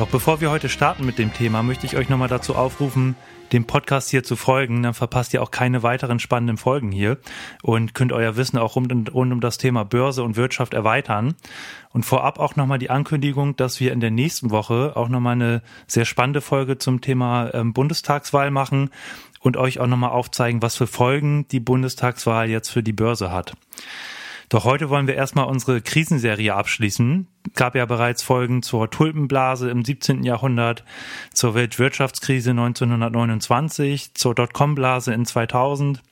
Doch bevor wir heute starten mit dem Thema, möchte ich euch nochmal dazu aufrufen, dem Podcast hier zu folgen. Dann verpasst ihr auch keine weiteren spannenden Folgen hier und könnt euer Wissen auch rund, rund um das Thema Börse und Wirtschaft erweitern. Und vorab auch nochmal die Ankündigung, dass wir in der nächsten Woche auch nochmal eine sehr spannende Folge zum Thema ähm, Bundestagswahl machen und euch auch nochmal aufzeigen, was für Folgen die Bundestagswahl jetzt für die Börse hat. Doch heute wollen wir erstmal unsere Krisenserie abschließen. Gab ja bereits Folgen zur Tulpenblase im 17. Jahrhundert, zur Weltwirtschaftskrise 1929, zur Dotcom-Blase in 2000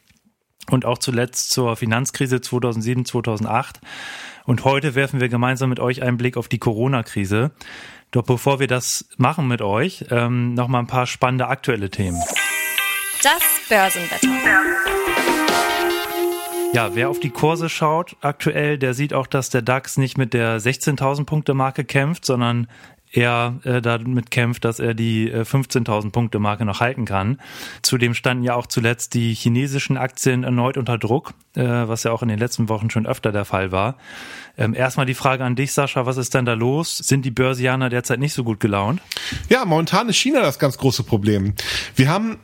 und auch zuletzt zur Finanzkrise 2007, 2008. Und heute werfen wir gemeinsam mit euch einen Blick auf die Corona-Krise. Doch bevor wir das machen mit euch, ähm, noch mal ein paar spannende aktuelle Themen. Das Börsenwetter. Ja, wer auf die Kurse schaut aktuell, der sieht auch, dass der DAX nicht mit der 16.000 Punkte Marke kämpft, sondern er äh, damit kämpft, dass er die äh, 15.000 Punkte Marke noch halten kann. Zudem standen ja auch zuletzt die chinesischen Aktien erneut unter Druck, äh, was ja auch in den letzten Wochen schon öfter der Fall war. Ähm, erstmal die Frage an dich, Sascha, was ist denn da los? Sind die Börsianer derzeit nicht so gut gelaunt? Ja, momentan ist China das ganz große Problem. Wir haben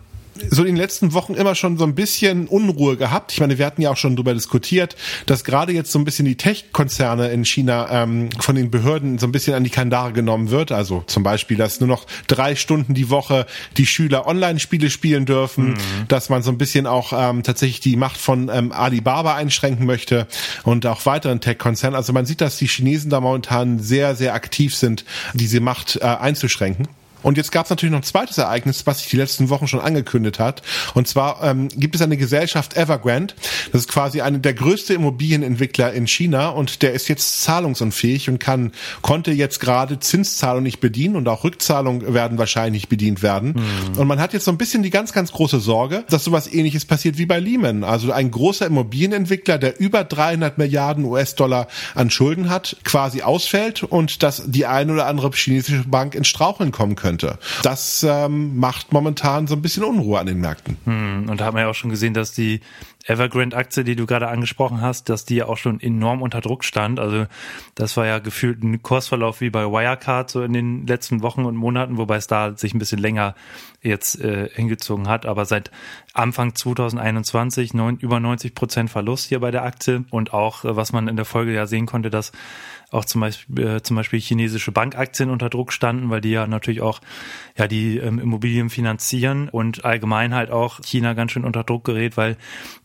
so in den letzten Wochen immer schon so ein bisschen Unruhe gehabt. Ich meine, wir hatten ja auch schon darüber diskutiert, dass gerade jetzt so ein bisschen die Tech-Konzerne in China ähm, von den Behörden so ein bisschen an die Kandare genommen wird. Also zum Beispiel, dass nur noch drei Stunden die Woche die Schüler Online-Spiele spielen dürfen, mhm. dass man so ein bisschen auch ähm, tatsächlich die Macht von ähm, Alibaba einschränken möchte und auch weiteren Tech-Konzernen. Also man sieht, dass die Chinesen da momentan sehr, sehr aktiv sind, diese Macht äh, einzuschränken. Und jetzt gab es natürlich noch ein zweites Ereignis, was sich die letzten Wochen schon angekündigt hat. Und zwar ähm, gibt es eine Gesellschaft Evergrande. Das ist quasi eine der größte Immobilienentwickler in China und der ist jetzt zahlungsunfähig und kann konnte jetzt gerade Zinszahlung nicht bedienen und auch Rückzahlung werden wahrscheinlich bedient werden. Mhm. Und man hat jetzt so ein bisschen die ganz ganz große Sorge, dass sowas ähnliches passiert wie bei Lehman. Also ein großer Immobilienentwickler, der über 300 Milliarden US-Dollar an Schulden hat, quasi ausfällt und dass die eine oder andere chinesische Bank ins Straucheln kommen könnte könnte. Das ähm, macht momentan so ein bisschen Unruhe an den Märkten. Hm, und da haben wir ja auch schon gesehen, dass die Evergrande-Aktie, die du gerade angesprochen hast, dass die ja auch schon enorm unter Druck stand. Also das war ja gefühlt ein Kursverlauf wie bei Wirecard so in den letzten Wochen und Monaten, wobei es da sich ein bisschen länger jetzt äh, hingezogen hat. Aber seit Anfang 2021 neun, über 90 Prozent Verlust hier bei der Aktie und auch, äh, was man in der Folge ja sehen konnte, dass auch zum Beispiel, äh, zum Beispiel chinesische Bankaktien unter Druck standen, weil die ja natürlich auch ja die ähm, Immobilien finanzieren und allgemein halt auch China ganz schön unter Druck gerät, weil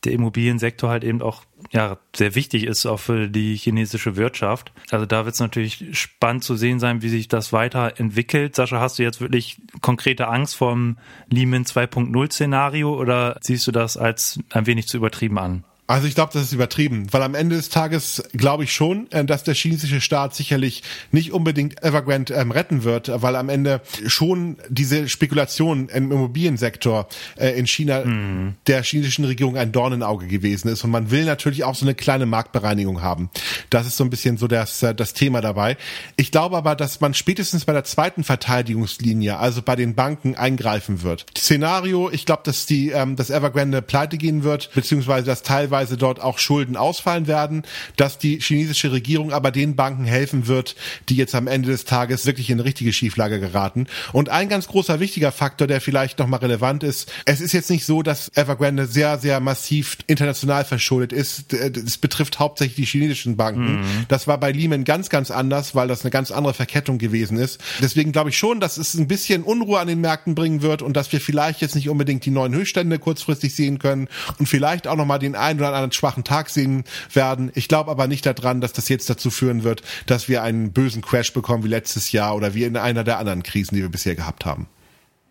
der Immobiliensektor halt eben auch ja sehr wichtig ist auch für die chinesische Wirtschaft. Also da wird es natürlich spannend zu sehen sein, wie sich das weiterentwickelt. Sascha, hast du jetzt wirklich konkrete Angst vom Lehman 2.0 Szenario oder siehst du das als ein wenig zu übertrieben an? Also ich glaube, das ist übertrieben, weil am Ende des Tages glaube ich schon, äh, dass der chinesische Staat sicherlich nicht unbedingt Evergrande ähm, retten wird, weil am Ende schon diese Spekulation im Immobiliensektor äh, in China mhm. der chinesischen Regierung ein Dornenauge gewesen ist und man will natürlich auch so eine kleine Marktbereinigung haben. Das ist so ein bisschen so das, äh, das Thema dabei. Ich glaube aber, dass man spätestens bei der zweiten Verteidigungslinie, also bei den Banken, eingreifen wird. Szenario, ich glaube, dass die, ähm, dass Evergrande pleite gehen wird, beziehungsweise dass teilweise teilweise dort auch Schulden ausfallen werden, dass die chinesische Regierung aber den Banken helfen wird, die jetzt am Ende des Tages wirklich in eine richtige Schieflage geraten. Und ein ganz großer wichtiger Faktor, der vielleicht nochmal relevant ist, es ist jetzt nicht so, dass Evergrande sehr, sehr massiv international verschuldet ist. Es betrifft hauptsächlich die chinesischen Banken. Mhm. Das war bei Lehman ganz, ganz anders, weil das eine ganz andere Verkettung gewesen ist. Deswegen glaube ich schon, dass es ein bisschen Unruhe an den Märkten bringen wird und dass wir vielleicht jetzt nicht unbedingt die neuen Höchststände kurzfristig sehen können und vielleicht auch nochmal den einen oder an einen schwachen Tag sehen werden. Ich glaube aber nicht daran, dass das jetzt dazu führen wird, dass wir einen bösen Crash bekommen wie letztes Jahr oder wie in einer der anderen Krisen, die wir bisher gehabt haben.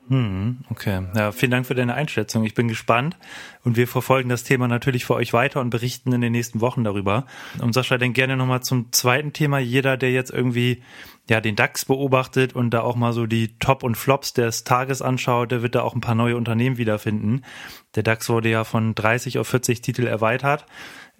Hm, okay. Ja, vielen Dank für deine Einschätzung. Ich bin gespannt und wir verfolgen das Thema natürlich für euch weiter und berichten in den nächsten Wochen darüber. Und Sascha, denk gerne nochmal zum zweiten Thema. Jeder, der jetzt irgendwie ja den DAX beobachtet und da auch mal so die Top und Flops des Tages anschaut, der wird da auch ein paar neue Unternehmen wiederfinden. Der DAX wurde ja von 30 auf 40 Titel erweitert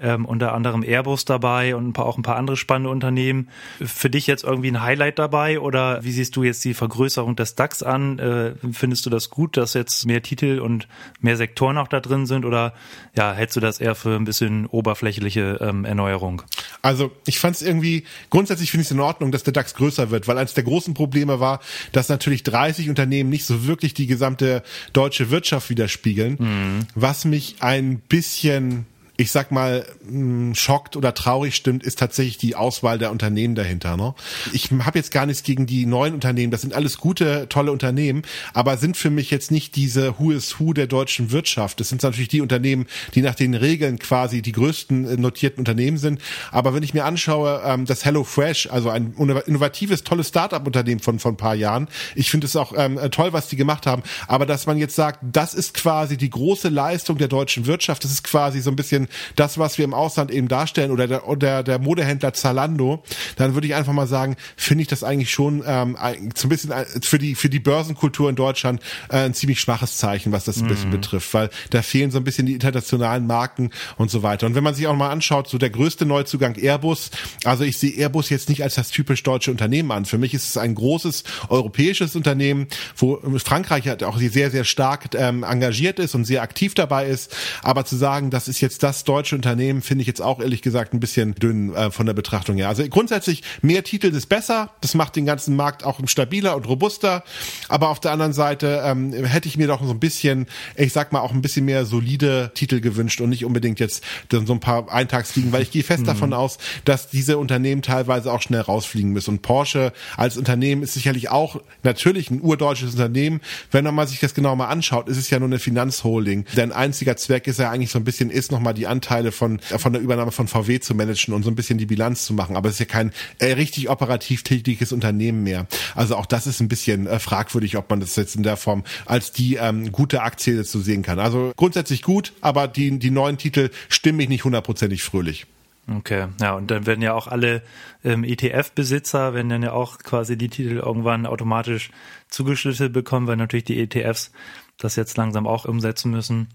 ähm, unter anderem Airbus dabei und ein paar, auch ein paar andere spannende Unternehmen. Für dich jetzt irgendwie ein Highlight dabei oder wie siehst du jetzt die Vergrößerung des DAX an? Äh, findest du das gut, dass jetzt mehr Titel und mehr Sektoren auch da drin sind oder ja, hältst du das eher für ein bisschen oberflächliche ähm, Erneuerung? Also ich fand es irgendwie, grundsätzlich finde ich es in Ordnung, dass der DAX größer wird, weil eines der großen Probleme war, dass natürlich 30 Unternehmen nicht so wirklich die gesamte deutsche Wirtschaft widerspiegeln, mhm. was mich ein bisschen ich sag mal, hm, schockt oder traurig stimmt, ist tatsächlich die Auswahl der Unternehmen dahinter. Ne? Ich habe jetzt gar nichts gegen die neuen Unternehmen, das sind alles gute, tolle Unternehmen, aber sind für mich jetzt nicht diese Who is Who der deutschen Wirtschaft. Das sind natürlich die Unternehmen, die nach den Regeln quasi die größten äh, notierten Unternehmen sind. Aber wenn ich mir anschaue, ähm, das Hello Fresh, also ein innovatives, tolles Start-up-Unternehmen von von ein paar Jahren, ich finde es auch ähm, toll, was die gemacht haben. Aber dass man jetzt sagt, das ist quasi die große Leistung der deutschen Wirtschaft, das ist quasi so ein bisschen das, was wir im Ausland eben darstellen oder der, oder der Modehändler Zalando, dann würde ich einfach mal sagen, finde ich das eigentlich schon ähm, so ein bisschen äh, für die für die Börsenkultur in Deutschland äh, ein ziemlich schwaches Zeichen, was das ein bisschen mhm. betrifft, weil da fehlen so ein bisschen die internationalen Marken und so weiter. Und wenn man sich auch mal anschaut, so der größte Neuzugang Airbus, also ich sehe Airbus jetzt nicht als das typisch deutsche Unternehmen an. Für mich ist es ein großes europäisches Unternehmen, wo Frankreich halt auch sehr sehr stark ähm, engagiert ist und sehr aktiv dabei ist. Aber zu sagen, das ist jetzt das das deutsche Unternehmen finde ich jetzt auch ehrlich gesagt ein bisschen dünn äh, von der Betrachtung her. Also grundsätzlich mehr Titel ist besser. Das macht den ganzen Markt auch stabiler und robuster. Aber auf der anderen Seite ähm, hätte ich mir doch so ein bisschen, ich sag mal auch ein bisschen mehr solide Titel gewünscht und nicht unbedingt jetzt so ein paar Eintagsfliegen, weil ich gehe fest mhm. davon aus, dass diese Unternehmen teilweise auch schnell rausfliegen müssen. Und Porsche als Unternehmen ist sicherlich auch natürlich ein urdeutsches Unternehmen. Wenn man sich das genau mal anschaut, ist es ja nur eine Finanzholding. Denn einziger Zweck ist ja eigentlich so ein bisschen, ist nochmal die Anteile von, von der Übernahme von VW zu managen und so ein bisschen die Bilanz zu machen. Aber es ist ja kein äh, richtig operativ tätiges Unternehmen mehr. Also auch das ist ein bisschen äh, fragwürdig, ob man das jetzt in der Form als die ähm, gute Aktie zu sehen kann. Also grundsätzlich gut, aber die, die neuen Titel stimmen mich nicht hundertprozentig fröhlich. Okay, ja, und dann werden ja auch alle ähm, ETF-Besitzer, werden dann ja auch quasi die Titel irgendwann automatisch zugeschlüsselt bekommen, weil natürlich die ETFs das jetzt langsam auch umsetzen müssen.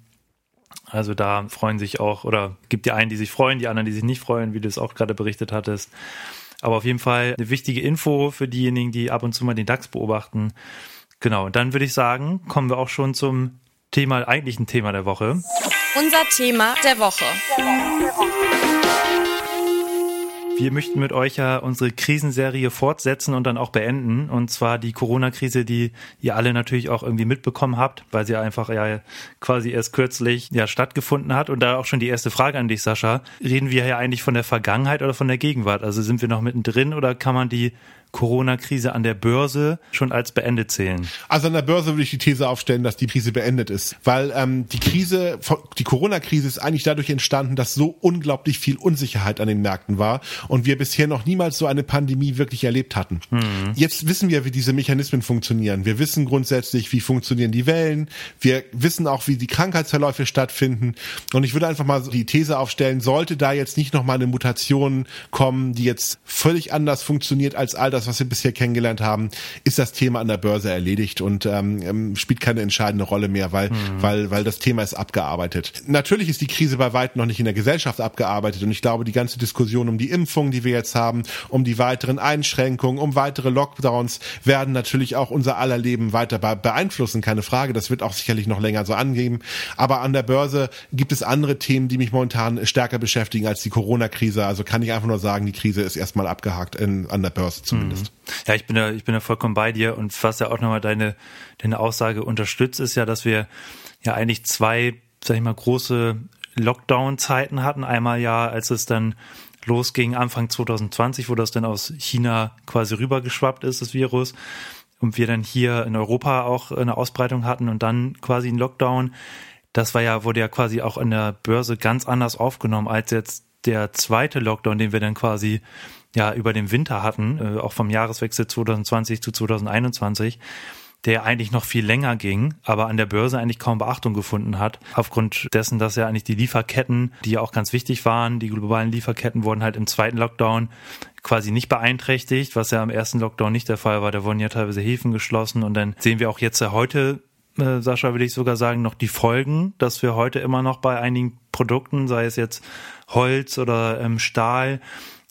Also da freuen sich auch, oder gibt die einen, die sich freuen, die anderen, die sich nicht freuen, wie du es auch gerade berichtet hattest. Aber auf jeden Fall eine wichtige Info für diejenigen, die ab und zu mal den DAX beobachten. Genau, und dann würde ich sagen, kommen wir auch schon zum Thema, eigentlichen Thema der Woche. Unser Thema der Woche. Der Woche, der Woche. Wir möchten mit euch ja unsere Krisenserie fortsetzen und dann auch beenden. Und zwar die Corona-Krise, die ihr alle natürlich auch irgendwie mitbekommen habt, weil sie einfach ja quasi erst kürzlich ja stattgefunden hat. Und da auch schon die erste Frage an dich, Sascha. Reden wir ja eigentlich von der Vergangenheit oder von der Gegenwart? Also sind wir noch mittendrin oder kann man die Corona-Krise an der Börse schon als beendet zählen? Also an der Börse würde ich die These aufstellen, dass die Krise beendet ist, weil ähm, die Krise, die Corona-Krise ist eigentlich dadurch entstanden, dass so unglaublich viel Unsicherheit an den Märkten war und wir bisher noch niemals so eine Pandemie wirklich erlebt hatten. Mhm. Jetzt wissen wir, wie diese Mechanismen funktionieren. Wir wissen grundsätzlich, wie funktionieren die Wellen. Wir wissen auch, wie die Krankheitsverläufe stattfinden. Und ich würde einfach mal die These aufstellen, sollte da jetzt nicht noch mal eine Mutation kommen, die jetzt völlig anders funktioniert als all das, das, was wir bisher kennengelernt haben, ist das Thema an der Börse erledigt und ähm, ähm, spielt keine entscheidende Rolle mehr, weil, mhm. weil, weil das Thema ist abgearbeitet. Natürlich ist die Krise bei weitem noch nicht in der Gesellschaft abgearbeitet und ich glaube, die ganze Diskussion um die Impfung, die wir jetzt haben, um die weiteren Einschränkungen, um weitere Lockdowns, werden natürlich auch unser aller Leben weiter beeinflussen, keine Frage. Das wird auch sicherlich noch länger so angeben. Aber an der Börse gibt es andere Themen, die mich momentan stärker beschäftigen als die Corona-Krise. Also kann ich einfach nur sagen, die Krise ist erstmal abgehakt in, an der Börse zumindest zumindest. Ja, ich bin da, ich bin da vollkommen bei dir und was ja auch nochmal deine, deine Aussage unterstützt, ist ja, dass wir ja eigentlich zwei, sag ich mal, große Lockdown-Zeiten hatten. Einmal ja, als es dann losging, Anfang 2020, wo das dann aus China quasi rübergeschwappt ist, das Virus. Und wir dann hier in Europa auch eine Ausbreitung hatten und dann quasi ein Lockdown. Das war ja, wurde ja quasi auch an der Börse ganz anders aufgenommen als jetzt der zweite Lockdown, den wir dann quasi ja über den Winter hatten, äh, auch vom Jahreswechsel 2020 zu 2021. der eigentlich noch viel länger ging, aber an der Börse eigentlich kaum Beachtung gefunden hat. Aufgrund dessen, dass ja eigentlich die Lieferketten, die ja auch ganz wichtig waren, die globalen Lieferketten wurden halt im zweiten Lockdown quasi nicht beeinträchtigt, was ja am ersten Lockdown nicht der Fall war. Da wurden ja teilweise Häfen geschlossen und dann sehen wir auch jetzt ja heute äh, Sascha, würde ich sogar sagen, noch die Folgen, dass wir heute immer noch bei einigen Produkten, sei es jetzt Holz oder ähm, Stahl,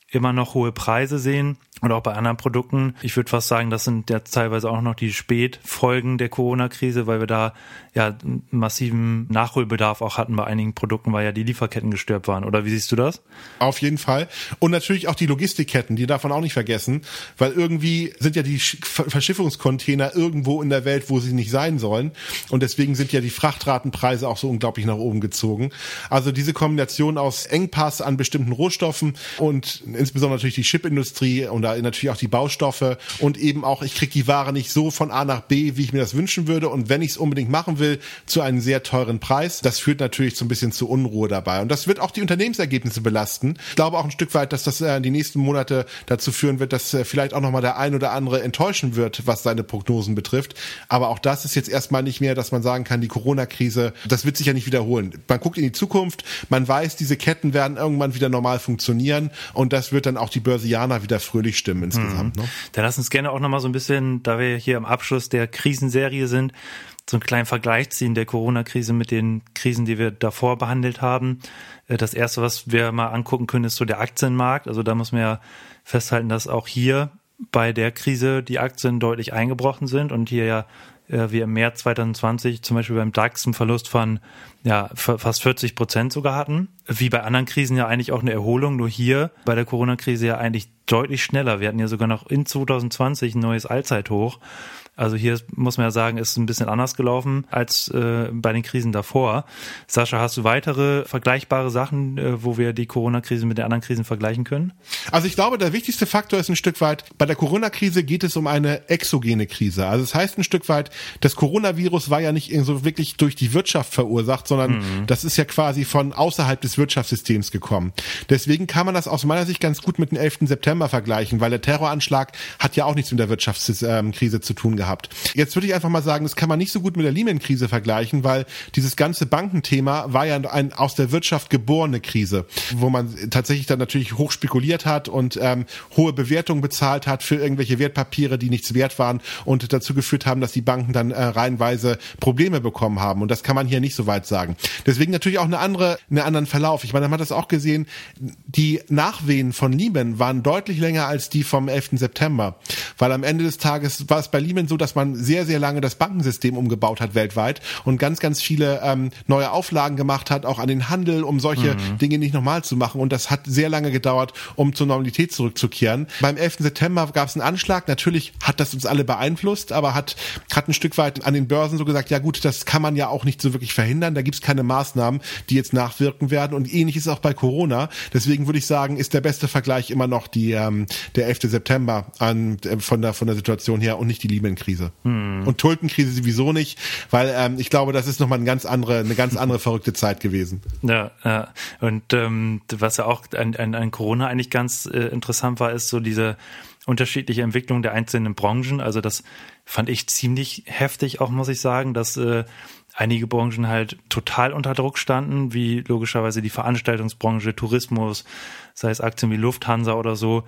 immer noch hohe Preise sehen und auch bei anderen Produkten. Ich würde fast sagen, das sind ja teilweise auch noch die Spätfolgen der Corona-Krise, weil wir da ja massiven Nachholbedarf auch hatten bei einigen Produkten, weil ja die Lieferketten gestört waren. Oder wie siehst du das? Auf jeden Fall. Und natürlich auch die Logistikketten, die man auch nicht vergessen, weil irgendwie sind ja die Verschiffungscontainer irgendwo in der Welt, wo sie nicht sein sollen. Und deswegen sind ja die Frachtratenpreise auch so unglaublich nach oben gezogen. Also diese Kombination aus Engpass an bestimmten Rohstoffen und insbesondere natürlich die Chipindustrie und natürlich auch die Baustoffe und eben auch, ich kriege die Ware nicht so von A nach B, wie ich mir das wünschen würde. Und wenn ich es unbedingt machen will, zu einem sehr teuren Preis. Das führt natürlich so ein bisschen zu Unruhe dabei. Und das wird auch die Unternehmensergebnisse belasten. Ich glaube auch ein Stück weit, dass das äh, die nächsten Monate dazu führen wird, dass äh, vielleicht auch nochmal der ein oder andere enttäuschen wird, was seine Prognosen betrifft. Aber auch das ist jetzt erstmal nicht mehr, dass man sagen kann, die Corona-Krise, das wird sich ja nicht wiederholen. Man guckt in die Zukunft, man weiß, diese Ketten werden irgendwann wieder normal funktionieren und das wird dann auch die Börsianer wieder fröhlich stimmen insgesamt. Mhm. Ne? Dann lass uns gerne auch nochmal so ein bisschen, da wir hier am Abschluss der Krisenserie sind, so einen kleinen Vergleich ziehen der Corona-Krise mit den Krisen, die wir davor behandelt haben. Äh, das erste, was wir mal angucken können, ist so der Aktienmarkt. Also da muss man ja festhalten, dass auch hier bei der Krise die Aktien deutlich eingebrochen sind und hier ja äh, wir im März 2020 zum Beispiel beim DAX einen Verlust von ja, fast 40 Prozent sogar hatten. Wie bei anderen Krisen ja eigentlich auch eine Erholung, nur hier bei der Corona-Krise ja eigentlich deutlich schneller. Wir hatten ja sogar noch in 2020 ein neues Allzeithoch. Also hier muss man ja sagen, ist ein bisschen anders gelaufen als äh, bei den Krisen davor. Sascha, hast du weitere vergleichbare Sachen, äh, wo wir die Corona-Krise mit den anderen Krisen vergleichen können? Also ich glaube, der wichtigste Faktor ist ein Stück weit, bei der Corona-Krise geht es um eine exogene Krise. Also es das heißt ein Stück weit, das Coronavirus war ja nicht so wirklich durch die Wirtschaft verursacht, sondern mhm. das ist ja quasi von außerhalb des Wirtschaftssystems gekommen. Deswegen kann man das aus meiner Sicht ganz gut mit dem 11. September vergleichen, weil der Terroranschlag hat ja auch nichts mit der Wirtschaftskrise zu tun gehabt. Jetzt würde ich einfach mal sagen, das kann man nicht so gut mit der Lehman-Krise vergleichen, weil dieses ganze Bankenthema war ja ein aus der Wirtschaft geborene Krise, wo man tatsächlich dann natürlich hoch spekuliert hat und ähm, hohe Bewertungen bezahlt hat für irgendwelche Wertpapiere, die nichts wert waren und dazu geführt haben, dass die Banken dann äh, reihenweise Probleme bekommen haben. Und das kann man hier nicht so weit sagen. Deswegen natürlich auch eine andere, einen anderen Verlauf. Ich meine, man hat das auch gesehen, die Nachwehen von Lehman waren deutlich länger als die vom 11. September, weil am Ende des Tages war es bei Lehman so, dass man sehr, sehr lange das Bankensystem umgebaut hat weltweit und ganz, ganz viele ähm, neue Auflagen gemacht hat, auch an den Handel, um solche mhm. Dinge nicht nochmal zu machen. Und das hat sehr lange gedauert, um zur Normalität zurückzukehren. Beim 11. September gab es einen Anschlag. Natürlich hat das uns alle beeinflusst, aber hat, hat ein Stück weit an den Börsen so gesagt, ja gut, das kann man ja auch nicht so wirklich verhindern. Da gibt es keine Maßnahmen, die jetzt nachwirken werden. Und ähnlich ist auch bei Corona. Deswegen würde ich sagen, ist der beste Vergleich immer noch die, ähm, der 11. September an, äh, von, der, von der Situation her und nicht die Lehman-Krise. Hm. Und Tulpenkrise sowieso nicht, weil ähm, ich glaube, das ist nochmal eine ganz andere, eine ganz andere verrückte Zeit gewesen. Ja, ja. Und ähm, was ja auch an, an, an Corona eigentlich ganz äh, interessant war, ist so diese unterschiedliche Entwicklung der einzelnen Branchen. Also das fand ich ziemlich heftig, auch muss ich sagen, dass äh, einige Branchen halt total unter Druck standen, wie logischerweise die Veranstaltungsbranche, Tourismus, sei es Aktien wie Lufthansa oder so,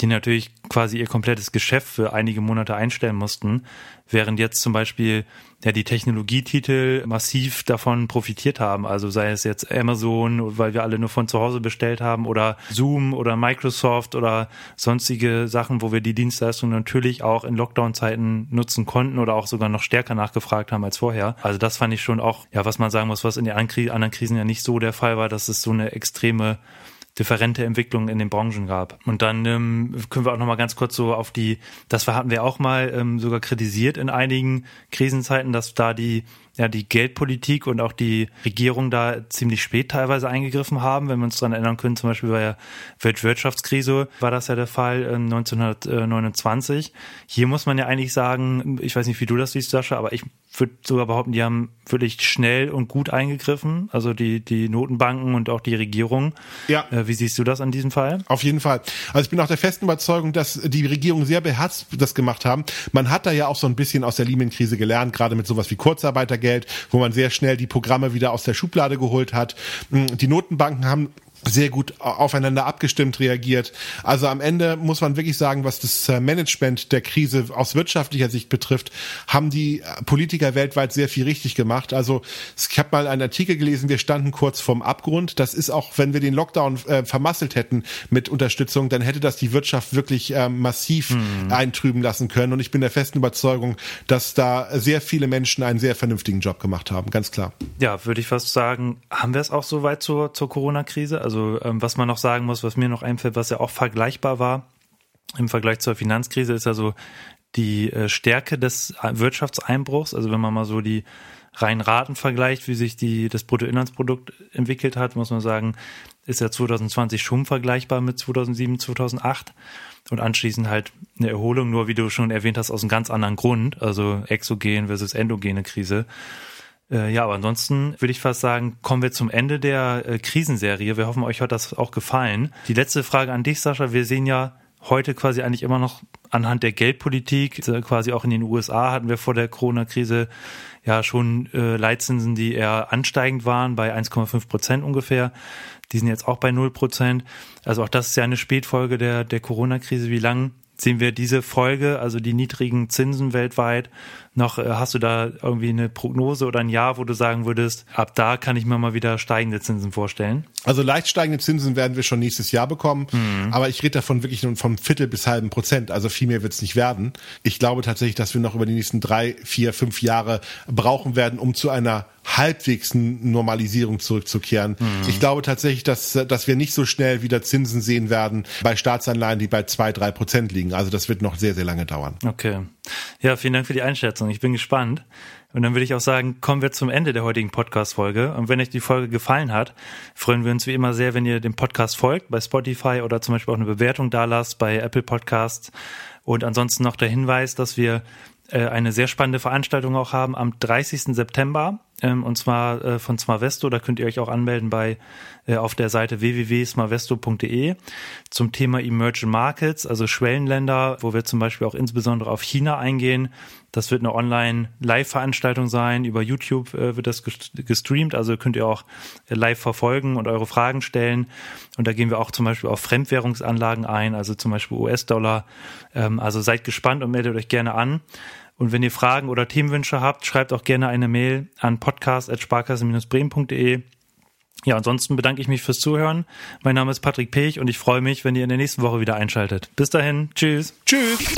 die natürlich quasi ihr komplettes Geschäft für einige Monate einstellen mussten, während jetzt zum Beispiel ja die Technologietitel massiv davon profitiert haben. Also sei es jetzt Amazon, weil wir alle nur von zu Hause bestellt haben, oder Zoom oder Microsoft oder sonstige Sachen, wo wir die Dienstleistungen natürlich auch in Lockdown-Zeiten nutzen konnten oder auch sogar noch stärker nachgefragt haben als vorher. Also das fand ich schon auch, ja, was man sagen muss, was in den anderen Krisen ja nicht so der Fall war, dass es so eine extreme differente Entwicklungen in den Branchen gab. Und dann ähm, können wir auch noch mal ganz kurz so auf die, das hatten wir auch mal ähm, sogar kritisiert in einigen Krisenzeiten, dass da die ja die Geldpolitik und auch die Regierung da ziemlich spät teilweise eingegriffen haben. Wenn wir uns daran erinnern können, zum Beispiel bei der Weltwirtschaftskrise war das ja der Fall äh, 1929. Hier muss man ja eigentlich sagen, ich weiß nicht, wie du das siehst, Sascha, aber ich würde sogar behaupten, die haben wirklich schnell und gut eingegriffen, also die, die Notenbanken und auch die Regierung. Ja. Äh, wie siehst du das an diesem Fall? Auf jeden Fall. Also ich bin auch der festen Überzeugung, dass die Regierung sehr beherzt das gemacht haben. Man hat da ja auch so ein bisschen aus der Lehman-Krise gelernt, gerade mit sowas wie Kurzarbeitergeld, wo man sehr schnell die Programme wieder aus der Schublade geholt hat. Die Notenbanken haben sehr gut aufeinander abgestimmt reagiert. Also am Ende muss man wirklich sagen, was das äh, Management der Krise aus wirtschaftlicher Sicht betrifft, haben die äh, Politiker weltweit sehr viel richtig gemacht. Also ich habe mal einen Artikel gelesen, wir standen kurz vorm Abgrund. Das ist auch, wenn wir den Lockdown äh, vermasselt hätten mit Unterstützung, dann hätte das die Wirtschaft wirklich äh, massiv mhm. eintrüben lassen können. Und ich bin der festen Überzeugung, dass da sehr viele Menschen einen sehr vernünftigen Job gemacht haben, ganz klar. Ja, würde ich fast sagen, haben wir es auch so weit zur, zur Corona-Krise? Also also ähm, was man noch sagen muss, was mir noch einfällt, was ja auch vergleichbar war im Vergleich zur Finanzkrise, ist also die äh, Stärke des Wirtschaftseinbruchs. Also wenn man mal so die reinen Raten vergleicht, wie sich die, das Bruttoinlandsprodukt entwickelt hat, muss man sagen, ist ja 2020 schon vergleichbar mit 2007, 2008 und anschließend halt eine Erholung, nur wie du schon erwähnt hast, aus einem ganz anderen Grund, also exogen versus endogene Krise. Äh, ja, aber ansonsten würde ich fast sagen, kommen wir zum Ende der äh, Krisenserie. Wir hoffen, euch hat das auch gefallen. Die letzte Frage an dich, Sascha. Wir sehen ja heute quasi eigentlich immer noch anhand der Geldpolitik, äh, quasi auch in den USA hatten wir vor der Corona-Krise ja schon Leitzinsen, die eher ansteigend waren, bei 1,5 Prozent ungefähr. Die sind jetzt auch bei 0 Prozent. Also auch das ist ja eine Spätfolge der, der Corona-Krise. Wie lang sehen wir diese Folge, also die niedrigen Zinsen weltweit, noch, äh, hast du da irgendwie eine Prognose oder ein Jahr, wo du sagen würdest, ab da kann ich mir mal wieder steigende Zinsen vorstellen? Also leicht steigende Zinsen werden wir schon nächstes Jahr bekommen, mhm. aber ich rede davon wirklich nur vom Viertel bis halben Prozent, also viel mehr wird es nicht werden. Ich glaube tatsächlich, dass wir noch über die nächsten drei, vier, fünf Jahre brauchen werden, um zu einer halbwegs Normalisierung zurückzukehren. Mhm. Ich glaube tatsächlich, dass, dass wir nicht so schnell wieder Zinsen sehen werden bei Staatsanleihen, die bei zwei, drei Prozent liegen. Also das wird noch sehr, sehr lange dauern. Okay. Ja, vielen Dank für die Einschätzung. Ich bin gespannt. Und dann würde ich auch sagen, kommen wir zum Ende der heutigen Podcast-Folge. Und wenn euch die Folge gefallen hat, freuen wir uns wie immer sehr, wenn ihr dem Podcast folgt, bei Spotify oder zum Beispiel auch eine Bewertung da lasst bei Apple Podcasts. Und ansonsten noch der Hinweis, dass wir äh, eine sehr spannende Veranstaltung auch haben am 30. September ähm, und zwar äh, von Smarvesto. Da könnt ihr euch auch anmelden bei äh, auf der Seite www.smarvesto.de zum Thema Emerging Markets, also Schwellenländer, wo wir zum Beispiel auch insbesondere auf China eingehen. Das wird eine Online-Live-Veranstaltung sein. Über YouTube äh, wird das gestreamt, also könnt ihr auch äh, live verfolgen und eure Fragen stellen. Und da gehen wir auch zum Beispiel auf Fremdwährungsanlagen ein, also zum Beispiel US-Dollar. Ähm, also seid gespannt und meldet euch gerne an. Und wenn ihr Fragen oder Themenwünsche habt, schreibt auch gerne eine Mail an podcast.sparkasse-bremen.de. Ja, ansonsten bedanke ich mich fürs Zuhören. Mein Name ist Patrick Pech und ich freue mich, wenn ihr in der nächsten Woche wieder einschaltet. Bis dahin, tschüss. Tschüss.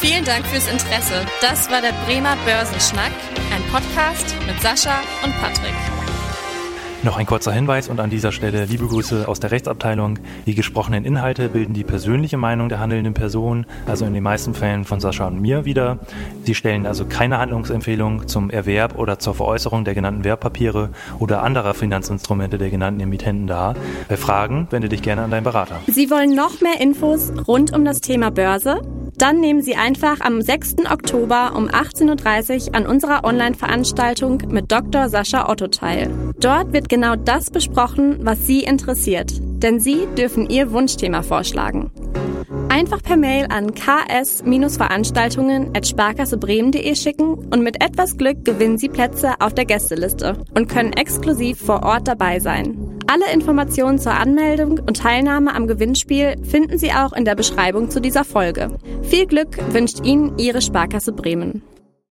Vielen Dank fürs Interesse. Das war der Bremer Börsenschnack, ein Podcast mit Sascha und Patrick. Noch ein kurzer Hinweis und an dieser Stelle liebe Grüße aus der Rechtsabteilung. Die gesprochenen Inhalte bilden die persönliche Meinung der handelnden Person, also in den meisten Fällen von Sascha und mir wieder. Sie stellen also keine Handlungsempfehlung zum Erwerb oder zur Veräußerung der genannten Wertpapiere oder anderer Finanzinstrumente der genannten Emittenten dar. Bei Fragen wende dich gerne an deinen Berater. Sie wollen noch mehr Infos rund um das Thema Börse? Dann nehmen Sie einfach am 6. Oktober um 18.30 Uhr an unserer Online-Veranstaltung mit Dr. Sascha Otto teil. Dort wird genau das besprochen, was Sie interessiert. Denn Sie dürfen Ihr Wunschthema vorschlagen. Einfach per Mail an ks-veranstaltungen.sparkassebremen.de schicken und mit etwas Glück gewinnen Sie Plätze auf der Gästeliste und können exklusiv vor Ort dabei sein. Alle Informationen zur Anmeldung und Teilnahme am Gewinnspiel finden Sie auch in der Beschreibung zu dieser Folge. Viel Glück wünscht Ihnen Ihre Sparkasse Bremen.